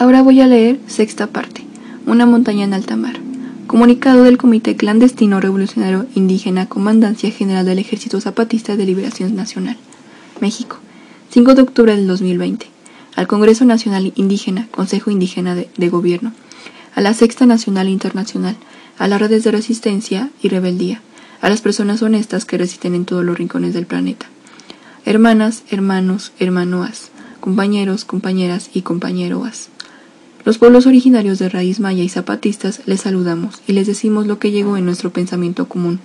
Ahora voy a leer sexta parte, Una montaña en alta mar. Comunicado del Comité Clandestino Revolucionario Indígena Comandancia General del Ejército Zapatista de Liberación Nacional, México, 5 de octubre del 2020. Al Congreso Nacional Indígena, Consejo Indígena de, Gobierno, a la Sexta Nacional Internacional, a las redes de resistencia y rebeldía, a las personas honestas que resisten en todos los rincones del planeta. Hermanas, hermanos, hermanoas, compañeros, compañeras y compañeroas. Los pueblos originarios de raíz maya y zapatistas les saludamos y les decimos lo que llegó en nuestro pensamiento común,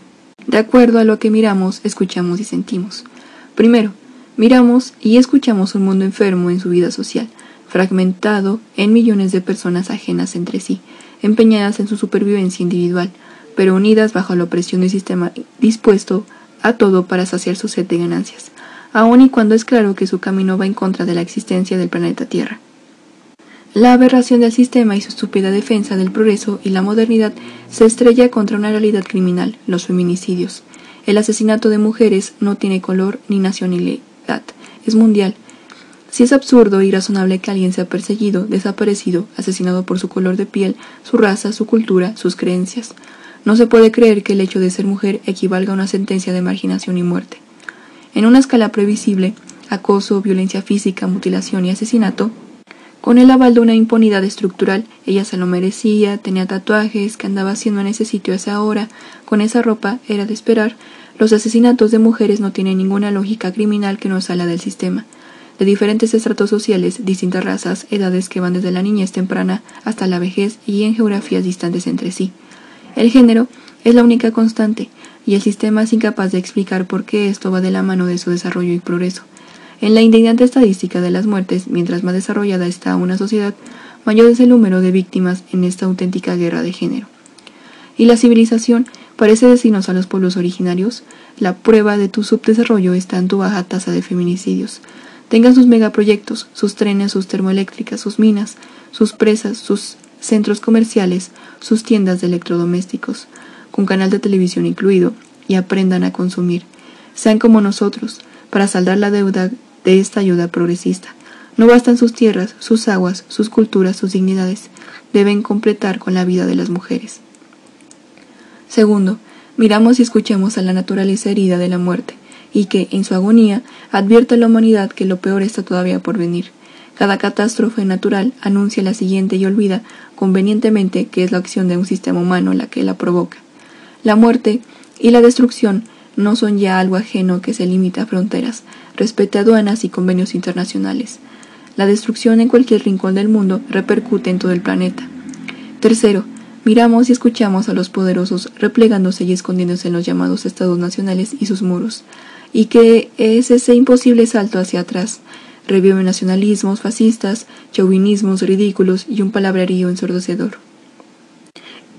de acuerdo a lo que miramos, escuchamos y sentimos. Primero, miramos y escuchamos un mundo enfermo en su vida social, fragmentado en millones de personas ajenas entre sí, empeñadas en su supervivencia individual, pero unidas bajo la opresión del sistema dispuesto a todo para saciar su sed de ganancias, aun y cuando es claro que su camino va en contra de la existencia del planeta Tierra. La aberración del sistema y su estúpida defensa del progreso y la modernidad se estrella contra una realidad criminal, los feminicidios. El asesinato de mujeres no tiene color ni nacionalidad, es mundial. Si es absurdo y razonable que alguien sea perseguido, desaparecido, asesinado por su color de piel, su raza, su cultura, sus creencias. No se puede creer que el hecho de ser mujer equivalga a una sentencia de marginación y muerte. En una escala previsible, acoso, violencia física, mutilación y asesinato con el aval de una impunidad estructural, ella se lo merecía, tenía tatuajes, que andaba haciendo en ese sitio a esa hora, con esa ropa, era de esperar. Los asesinatos de mujeres no tienen ninguna lógica criminal que no salga del sistema. De diferentes estratos sociales, distintas razas, edades que van desde la niñez temprana hasta la vejez y en geografías distantes entre sí. El género es la única constante, y el sistema es incapaz de explicar por qué esto va de la mano de su desarrollo y progreso. En la indignante estadística de las muertes, mientras más desarrollada está una sociedad, mayor es el número de víctimas en esta auténtica guerra de género. Y la civilización parece decirnos a los pueblos originarios, la prueba de tu subdesarrollo está en tu baja tasa de feminicidios. Tengan sus megaproyectos, sus trenes, sus termoeléctricas, sus minas, sus presas, sus centros comerciales, sus tiendas de electrodomésticos, con canal de televisión incluido, y aprendan a consumir. Sean como nosotros, para saldar la deuda de esta ayuda progresista. No bastan sus tierras, sus aguas, sus culturas, sus dignidades. Deben completar con la vida de las mujeres. Segundo, miramos y escuchemos a la naturaleza herida de la muerte, y que, en su agonía, advierte a la humanidad que lo peor está todavía por venir. Cada catástrofe natural anuncia la siguiente y olvida convenientemente que es la acción de un sistema humano la que la provoca. La muerte y la destrucción no son ya algo ajeno que se limita a fronteras, respete aduanas y convenios internacionales. La destrucción en cualquier rincón del mundo repercute en todo el planeta. Tercero, miramos y escuchamos a los poderosos replegándose y escondiéndose en los llamados estados nacionales y sus muros, y que es ese imposible salto hacia atrás. Reviven nacionalismos fascistas, chauvinismos ridículos y un palabrerío ensordecedor.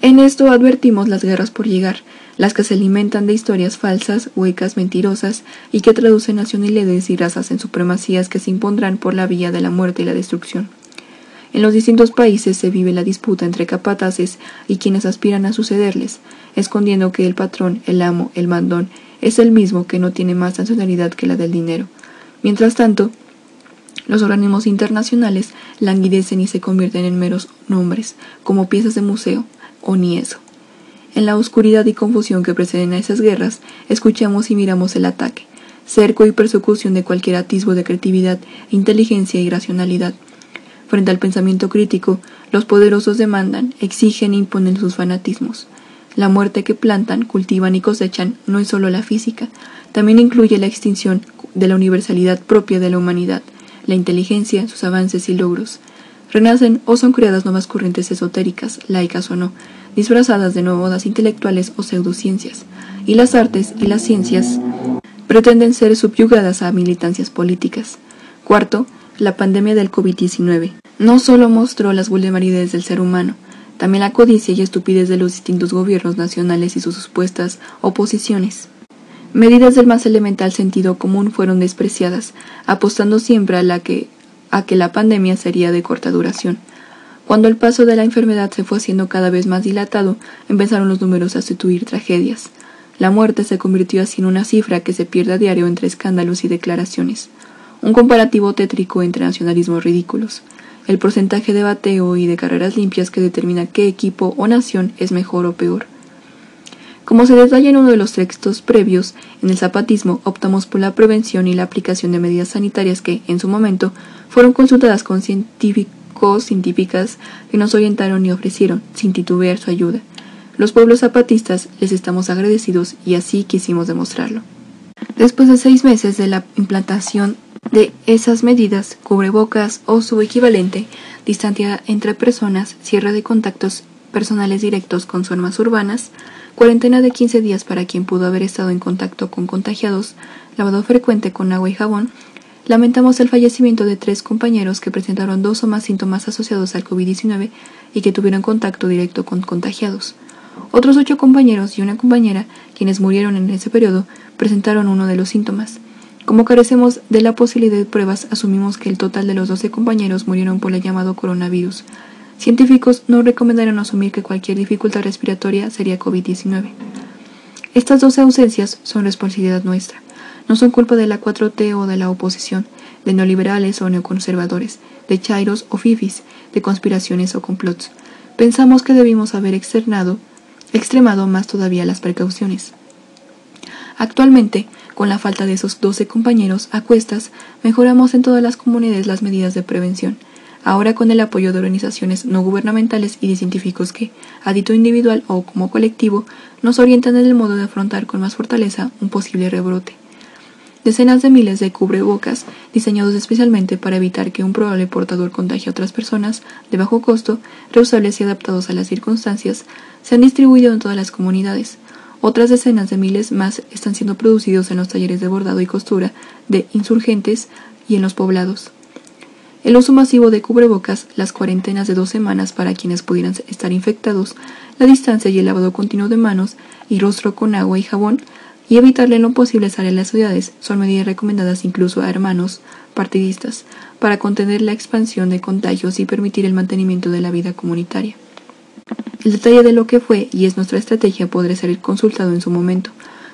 En esto advertimos las guerras por llegar, las que se alimentan de historias falsas, huecas, mentirosas y que traducen nacionalidades y razas en supremacías que se impondrán por la vía de la muerte y la destrucción. En los distintos países se vive la disputa entre capataces y quienes aspiran a sucederles, escondiendo que el patrón, el amo, el mandón, es el mismo que no tiene más nacionalidad que la del dinero. Mientras tanto, los organismos internacionales languidecen y se convierten en meros nombres, como piezas de museo, o ni eso. En la oscuridad y confusión que preceden a esas guerras, escuchamos y miramos el ataque, cerco y persecución de cualquier atisbo de creatividad, inteligencia y racionalidad. Frente al pensamiento crítico, los poderosos demandan, exigen e imponen sus fanatismos. La muerte que plantan, cultivan y cosechan no es solo la física, también incluye la extinción de la universalidad propia de la humanidad, la inteligencia, sus avances y logros. Renacen o son creadas nuevas corrientes esotéricas, laicas o no, disfrazadas de nuevas intelectuales o pseudociencias, y las artes y las ciencias pretenden ser subyugadas a militancias políticas. Cuarto, la pandemia del COVID-19 no solo mostró las vulnerabilidades del ser humano, también la codicia y estupidez de los distintos gobiernos nacionales y sus supuestas oposiciones. Medidas del más elemental sentido común fueron despreciadas, apostando siempre a la que a que la pandemia sería de corta duración. Cuando el paso de la enfermedad se fue haciendo cada vez más dilatado, empezaron los números a sustituir tragedias. La muerte se convirtió así en una cifra que se pierde a diario entre escándalos y declaraciones, un comparativo tétrico entre nacionalismos ridículos. el porcentaje de bateo y de carreras limpias que determina qué equipo o nación es mejor o peor. Como se detalla en uno de los textos previos, en el zapatismo optamos por la prevención y la aplicación de medidas sanitarias que, en su momento, fueron consultadas con científicos, científicas que nos orientaron y ofrecieron, sin titubear, su ayuda. Los pueblos zapatistas les estamos agradecidos y así quisimos demostrarlo. Después de seis meses de la implantación de esas medidas, cubrebocas o su equivalente, distancia entre personas, cierre de contactos personales directos con zonas urbanas, cuarentena de 15 días para quien pudo haber estado en contacto con contagiados, lavado frecuente con agua y jabón, lamentamos el fallecimiento de tres compañeros que presentaron dos o más síntomas asociados al COVID-19 y que tuvieron contacto directo con contagiados. Otros ocho compañeros y una compañera, quienes murieron en ese periodo, presentaron uno de los síntomas. Como carecemos de la posibilidad de pruebas, asumimos que el total de los 12 compañeros murieron por el llamado coronavirus. Científicos no recomendaron asumir que cualquier dificultad respiratoria sería COVID-19. Estas 12 ausencias son responsabilidad nuestra. No son culpa de la 4T o de la oposición, de neoliberales o neoconservadores, de chairos o fifis, de conspiraciones o complots. Pensamos que debimos haber externado, extremado más todavía las precauciones. Actualmente, con la falta de esos 12 compañeros a cuestas, mejoramos en todas las comunidades las medidas de prevención. Ahora con el apoyo de organizaciones no gubernamentales y de científicos que, a dito individual o como colectivo, nos orientan en el modo de afrontar con más fortaleza un posible rebrote. Decenas de miles de cubrebocas, diseñados especialmente para evitar que un probable portador contagie a otras personas, de bajo costo, reusables y adaptados a las circunstancias, se han distribuido en todas las comunidades. Otras decenas de miles más están siendo producidos en los talleres de bordado y costura de insurgentes y en los poblados. El uso masivo de cubrebocas, las cuarentenas de dos semanas para quienes pudieran estar infectados, la distancia y el lavado continuo de manos y rostro con agua y jabón, y evitarle lo posible salir a las ciudades son medidas recomendadas incluso a hermanos partidistas para contener la expansión de contagios y permitir el mantenimiento de la vida comunitaria. El detalle de lo que fue y es nuestra estrategia podrá ser consultado en su momento.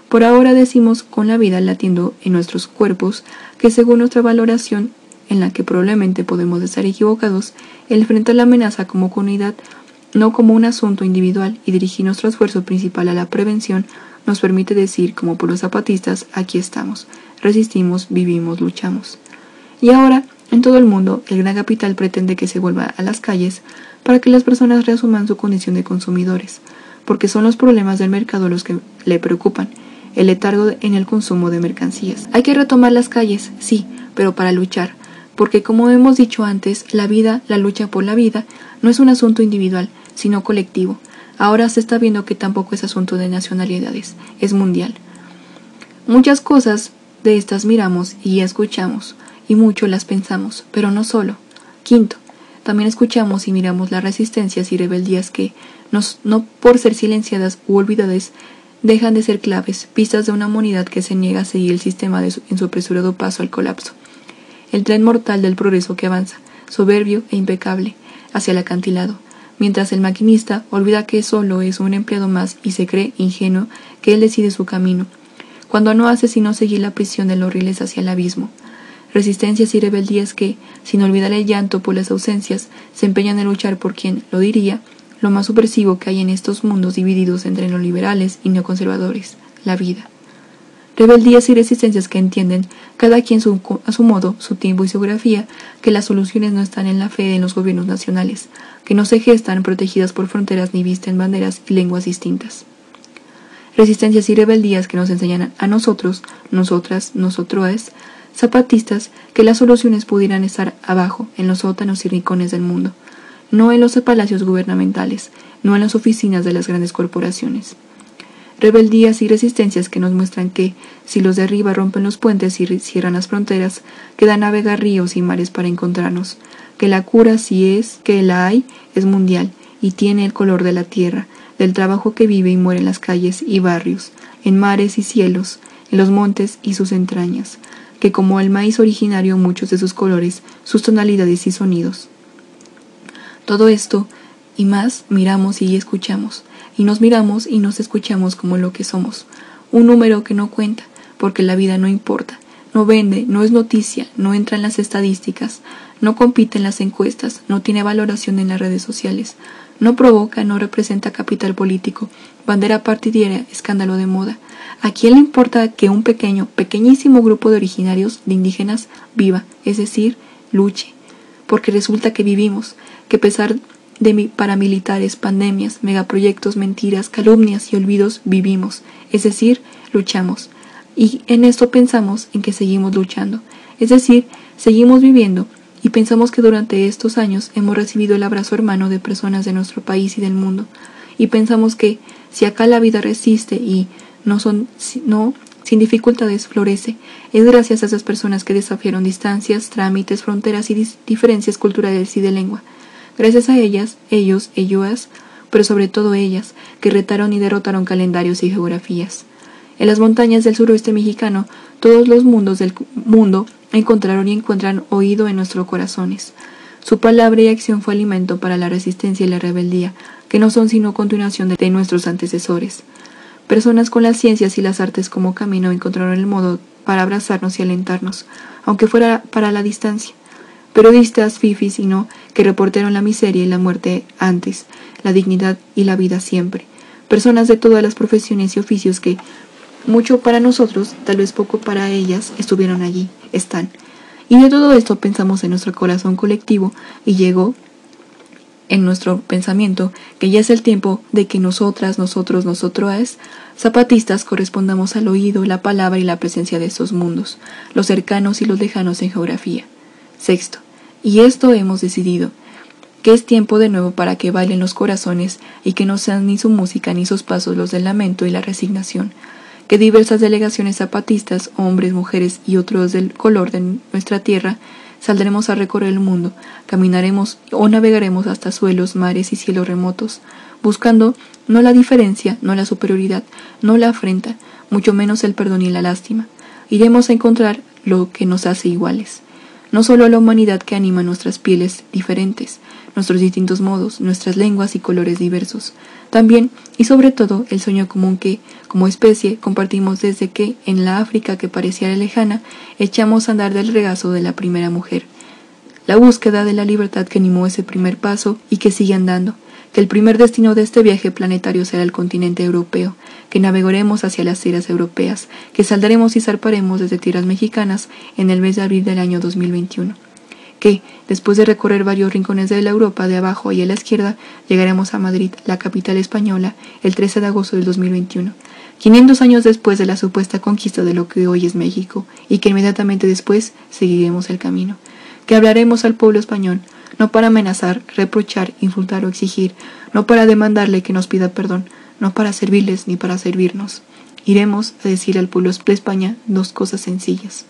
Por ahora decimos con la vida latiendo en nuestros cuerpos que según nuestra valoración, en la que probablemente podemos estar equivocados, el frente a la amenaza como comunidad, no como un asunto individual y dirigir nuestro esfuerzo principal a la prevención, nos permite decir, como por los zapatistas, aquí estamos, resistimos, vivimos, luchamos. Y ahora, en todo el mundo, el gran capital pretende que se vuelva a las calles para que las personas reasuman su condición de consumidores, porque son los problemas del mercado los que le preocupan, el letargo en el consumo de mercancías. Hay que retomar las calles, sí, pero para luchar, porque como hemos dicho antes, la vida, la lucha por la vida, no es un asunto individual, sino colectivo. Ahora se está viendo que tampoco es asunto de nacionalidades, es mundial. Muchas cosas de estas miramos y escuchamos, y mucho las pensamos, pero no solo. Quinto, también escuchamos y miramos las resistencias y rebeldías que, no por ser silenciadas u olvidadas, dejan de ser claves, pistas de una humanidad que se niega a seguir el sistema en su apresurado paso al colapso. El tren mortal del progreso que avanza, soberbio e impecable, hacia el acantilado, mientras el maquinista olvida que solo es un empleado más y se cree ingenuo que él decide su camino, cuando no hace sino seguir la prisión de los riles hacia el abismo resistencias y rebeldías que, sin olvidar el llanto por las ausencias, se empeñan en luchar por quien, lo diría, lo más supresivo que hay en estos mundos divididos entre neoliberales y neoconservadores, la vida. Rebeldías y resistencias que entienden, cada quien a su modo, su tiempo y su geografía, que las soluciones no están en la fe de los gobiernos nacionales, que no se gestan protegidas por fronteras ni visten banderas y lenguas distintas. Resistencias y rebeldías que nos enseñan a nosotros, nosotras, nosotros, zapatistas que las soluciones pudieran estar abajo, en los sótanos y rincones del mundo, no en los palacios gubernamentales, no en las oficinas de las grandes corporaciones. Rebeldías y resistencias que nos muestran que, si los de arriba rompen los puentes y cierran las fronteras, queda navegar ríos y mares para encontrarnos, que la cura, si es que la hay, es mundial y tiene el color de la tierra, del trabajo que vive y muere en las calles y barrios, en mares y cielos, en los montes y sus entrañas, que como el maíz originario muchos de sus colores, sus tonalidades y sonidos. Todo esto y más miramos y escuchamos, y nos miramos y nos escuchamos como lo que somos, un número que no cuenta, porque la vida no importa, no vende, no es noticia, no entra en las estadísticas, no compite en las encuestas, no tiene valoración en las redes sociales, no provoca, no representa capital político, bandera partidaria, escándalo de moda. ¿A quién le importa que un pequeño, pequeñísimo grupo de originarios, de indígenas, viva, es decir, luche? Porque resulta que vivimos, que a pesar de paramilitares, pandemias, megaproyectos, mentiras, calumnias y olvidos, vivimos, es decir, luchamos. Y en esto pensamos en que seguimos luchando, es decir, seguimos viviendo, y pensamos que durante estos años hemos recibido el abrazo hermano de personas de nuestro país y del mundo, y pensamos que si acá la vida resiste y no son no sin dificultades florece, es gracias a esas personas que desafiaron distancias, trámites, fronteras y diferencias culturales y de lengua. Gracias a ellas, ellos, ellas, pero sobre todo ellas, que retaron y derrotaron calendarios y geografías. En las montañas del suroeste mexicano, todos los mundos del mundo encontraron y encuentran oído en nuestros corazones. Su palabra y acción fue alimento para la resistencia y la rebeldía, que no son sino continuación de nuestros antecesores. Personas con las ciencias y las artes como camino encontraron el modo para abrazarnos y alentarnos, aunque fuera para la distancia. Periodistas, fifis y no, que reportaron la miseria y la muerte antes, la dignidad y la vida siempre. Personas de todas las profesiones y oficios que, mucho para nosotros, tal vez poco para ellas, estuvieron allí, están. Y de todo esto pensamos en nuestro corazón colectivo y llegó en nuestro pensamiento que ya es el tiempo de que nosotras, nosotros, nosotros, zapatistas, correspondamos al oído, la palabra y la presencia de estos mundos, los cercanos y los lejanos en geografía. Sexto, y esto hemos decidido, que es tiempo de nuevo para que bailen los corazones y que no sean ni su música ni sus pasos los del lamento y la resignación, que diversas delegaciones zapatistas, hombres, mujeres y otros del color de nuestra tierra, saldremos a recorrer el mundo, caminaremos o navegaremos hasta suelos, mares y cielos remotos, buscando no la diferencia, no la superioridad, no la afrenta, mucho menos el perdón y la lástima. Iremos a encontrar lo que nos hace iguales no solo la humanidad que anima nuestras pieles diferentes, nuestros distintos modos, nuestras lenguas y colores diversos, también y sobre todo el sueño común que, como especie, compartimos desde que, en la África que pareciera lejana, echamos a andar del regazo de la primera mujer. La búsqueda de la libertad que animó ese primer paso y que sigue andando, que el primer destino de este viaje planetario será el continente europeo, que navegaremos hacia las tierras europeas, que saldremos y zarparemos desde tierras mexicanas en el mes de abril del año 2021 que, después de recorrer varios rincones de la Europa de abajo y a la izquierda, llegaremos a Madrid, la capital española, el 13 de agosto del 2021, 500 años después de la supuesta conquista de lo que hoy es México, y que inmediatamente después seguiremos el camino, que hablaremos al pueblo español, no para amenazar, reprochar, insultar o exigir, no para demandarle que nos pida perdón, no para servirles ni para servirnos. Iremos a decir al pueblo de España dos cosas sencillas.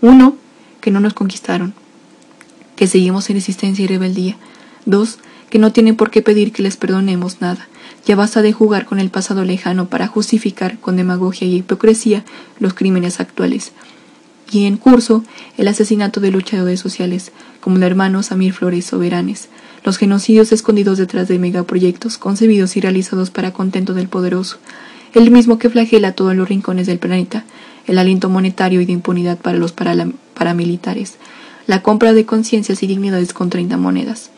Uno, que no nos conquistaron, que seguimos en resistencia y rebeldía. Dos, que no tienen por qué pedir que les perdonemos nada. Ya basta de jugar con el pasado lejano para justificar con demagogia y hipocresía los crímenes actuales y en curso el asesinato de luchadores sociales, como el hermano Samir Flores Soberanes, los genocidios escondidos detrás de megaproyectos concebidos y realizados para contento del poderoso, el mismo que flagela todos los rincones del planeta, el aliento monetario y de impunidad para los paramilitares, la compra de conciencias y dignidades con 30 monedas.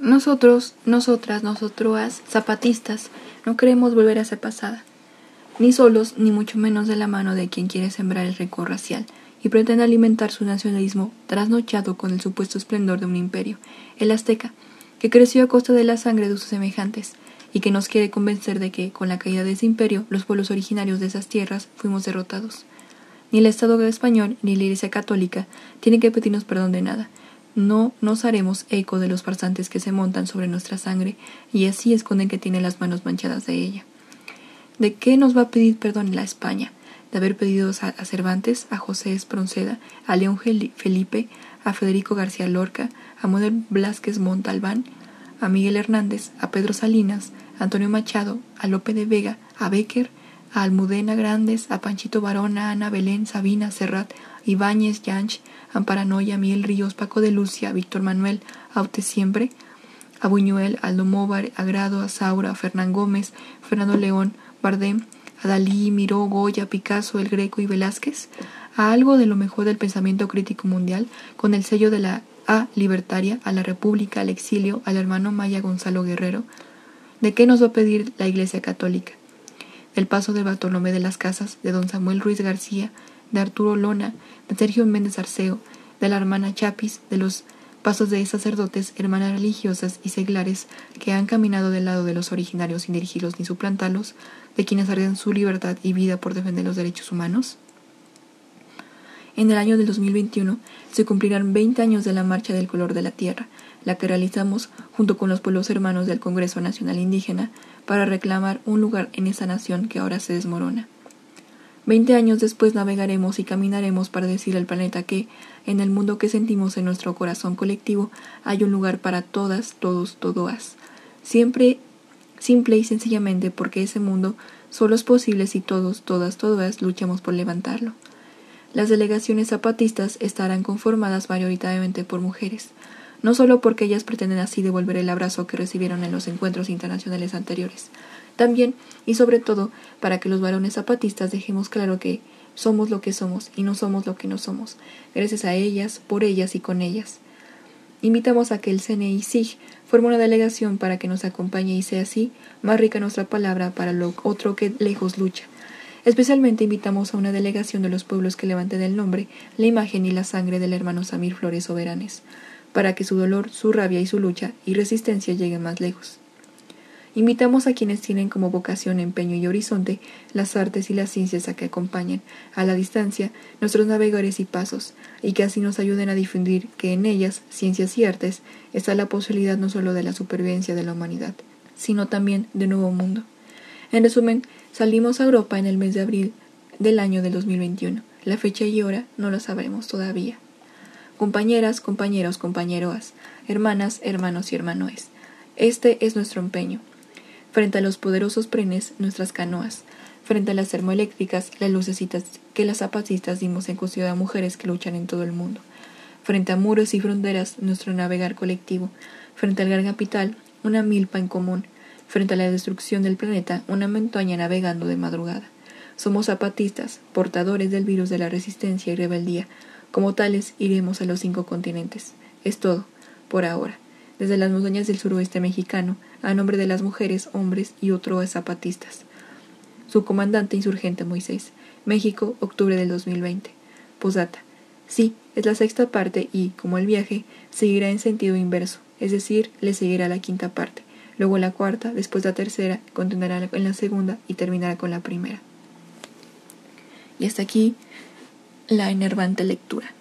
Nosotros, nosotras, nosotros, zapatistas, no queremos volver a ser pasada ni solos, ni mucho menos de la mano de quien quiere sembrar el récord racial y pretende alimentar su nacionalismo trasnochado con el supuesto esplendor de un imperio, el azteca, que creció a costa de la sangre de sus semejantes, y que nos quiere convencer de que, con la caída de ese imperio, los pueblos originarios de esas tierras fuimos derrotados. Ni el Estado español ni la Iglesia católica tienen que pedirnos perdón de nada. No nos haremos eco de los farsantes que se montan sobre nuestra sangre y así esconden que tiene las manos manchadas de ella. ¿De qué nos va a pedir perdón la España? De haber pedido a Cervantes, a José Espronceda, a León Felipe, a Federico García Lorca, a Manuel Blasquez Montalbán, a Miguel Hernández, a Pedro Salinas, a Antonio Machado, a Lope de Vega, a Becker, a Almudena Grandes, a Panchito Barona, a Ana Belén, Sabina, Serrat, Ibáñez, Yanch, Amparanoia, Miguel Ríos, Paco de Lucia, Víctor Manuel, Aute Siempre, a Buñuel, Aldo Móvar, a Grado, a Saura, a Fernán Gómez, Fernando León, Bardem, a Dalí, Miró, Goya, Picasso, El Greco y Velázquez, a algo de lo mejor del pensamiento crítico mundial, con el sello de la A. Libertaria, a la República, al exilio, al hermano Maya Gonzalo Guerrero. ¿De qué nos va a pedir la Iglesia Católica? El paso de Bartolomé de las Casas, de don Samuel Ruiz García, de Arturo Lona, de Sergio Méndez Arceo, de la hermana Chapis, de los pasos de sacerdotes, hermanas religiosas y seglares que han caminado del lado de los originarios sin dirigirlos ni suplantarlos, de quienes arriesgan su libertad y vida por defender los derechos humanos? En el año del 2021 se cumplirán 20 años de la Marcha del Color de la Tierra, la que realizamos junto con los pueblos hermanos del Congreso Nacional Indígena para reclamar un lugar en esa nación que ahora se desmorona. Veinte años después navegaremos y caminaremos para decir al planeta que, en el mundo que sentimos en nuestro corazón colectivo, hay un lugar para todas, todos, todoas. Siempre, simple y sencillamente porque ese mundo solo es posible si todos, todas, todas luchamos por levantarlo. Las delegaciones zapatistas estarán conformadas mayoritariamente por mujeres, no solo porque ellas pretenden así devolver el abrazo que recibieron en los encuentros internacionales anteriores, también y sobre todo para que los varones zapatistas dejemos claro que somos lo que somos y no somos lo que no somos, gracias a ellas, por ellas y con ellas. Invitamos a que el CNI SIG forme una delegación para que nos acompañe y sea así más rica nuestra palabra para lo otro que lejos lucha. Especialmente invitamos a una delegación de los pueblos que levanten el nombre, la imagen y la sangre del hermano Samir Flores Soberanes, para que su dolor, su rabia y su lucha y resistencia lleguen más lejos. Invitamos a quienes tienen como vocación, empeño y horizonte las artes y las ciencias a que acompañen, a la distancia, nuestros navegadores y pasos, y que así nos ayuden a difundir que en ellas, ciencias y artes, está la posibilidad no solo de la supervivencia de la humanidad, sino también de nuevo mundo. En resumen, salimos a Europa en el mes de abril del año del 2021. La fecha y hora no lo sabremos todavía. Compañeras, compañeros, compañeroas, hermanas, hermanos y hermanoes. Este es nuestro empeño frente a los poderosos prenes nuestras canoas, frente a las termoeléctricas, las lucecitas que las zapatistas dimos en custodia a mujeres que luchan en todo el mundo, frente a muros y fronteras nuestro navegar colectivo, frente al gran capital, una milpa en común, frente a la destrucción del planeta, una montaña navegando de madrugada. Somos zapatistas, portadores del virus de la resistencia y rebeldía. Como tales, iremos a los cinco continentes. Es todo, por ahora desde las montañas del suroeste mexicano, a nombre de las mujeres, hombres y otros zapatistas. Su comandante insurgente Moisés, México, octubre del 2020. Posdata. Sí, es la sexta parte y, como el viaje, seguirá en sentido inverso, es decir, le seguirá la quinta parte, luego la cuarta, después la tercera, continuará en la segunda y terminará con la primera. Y hasta aquí la enervante lectura.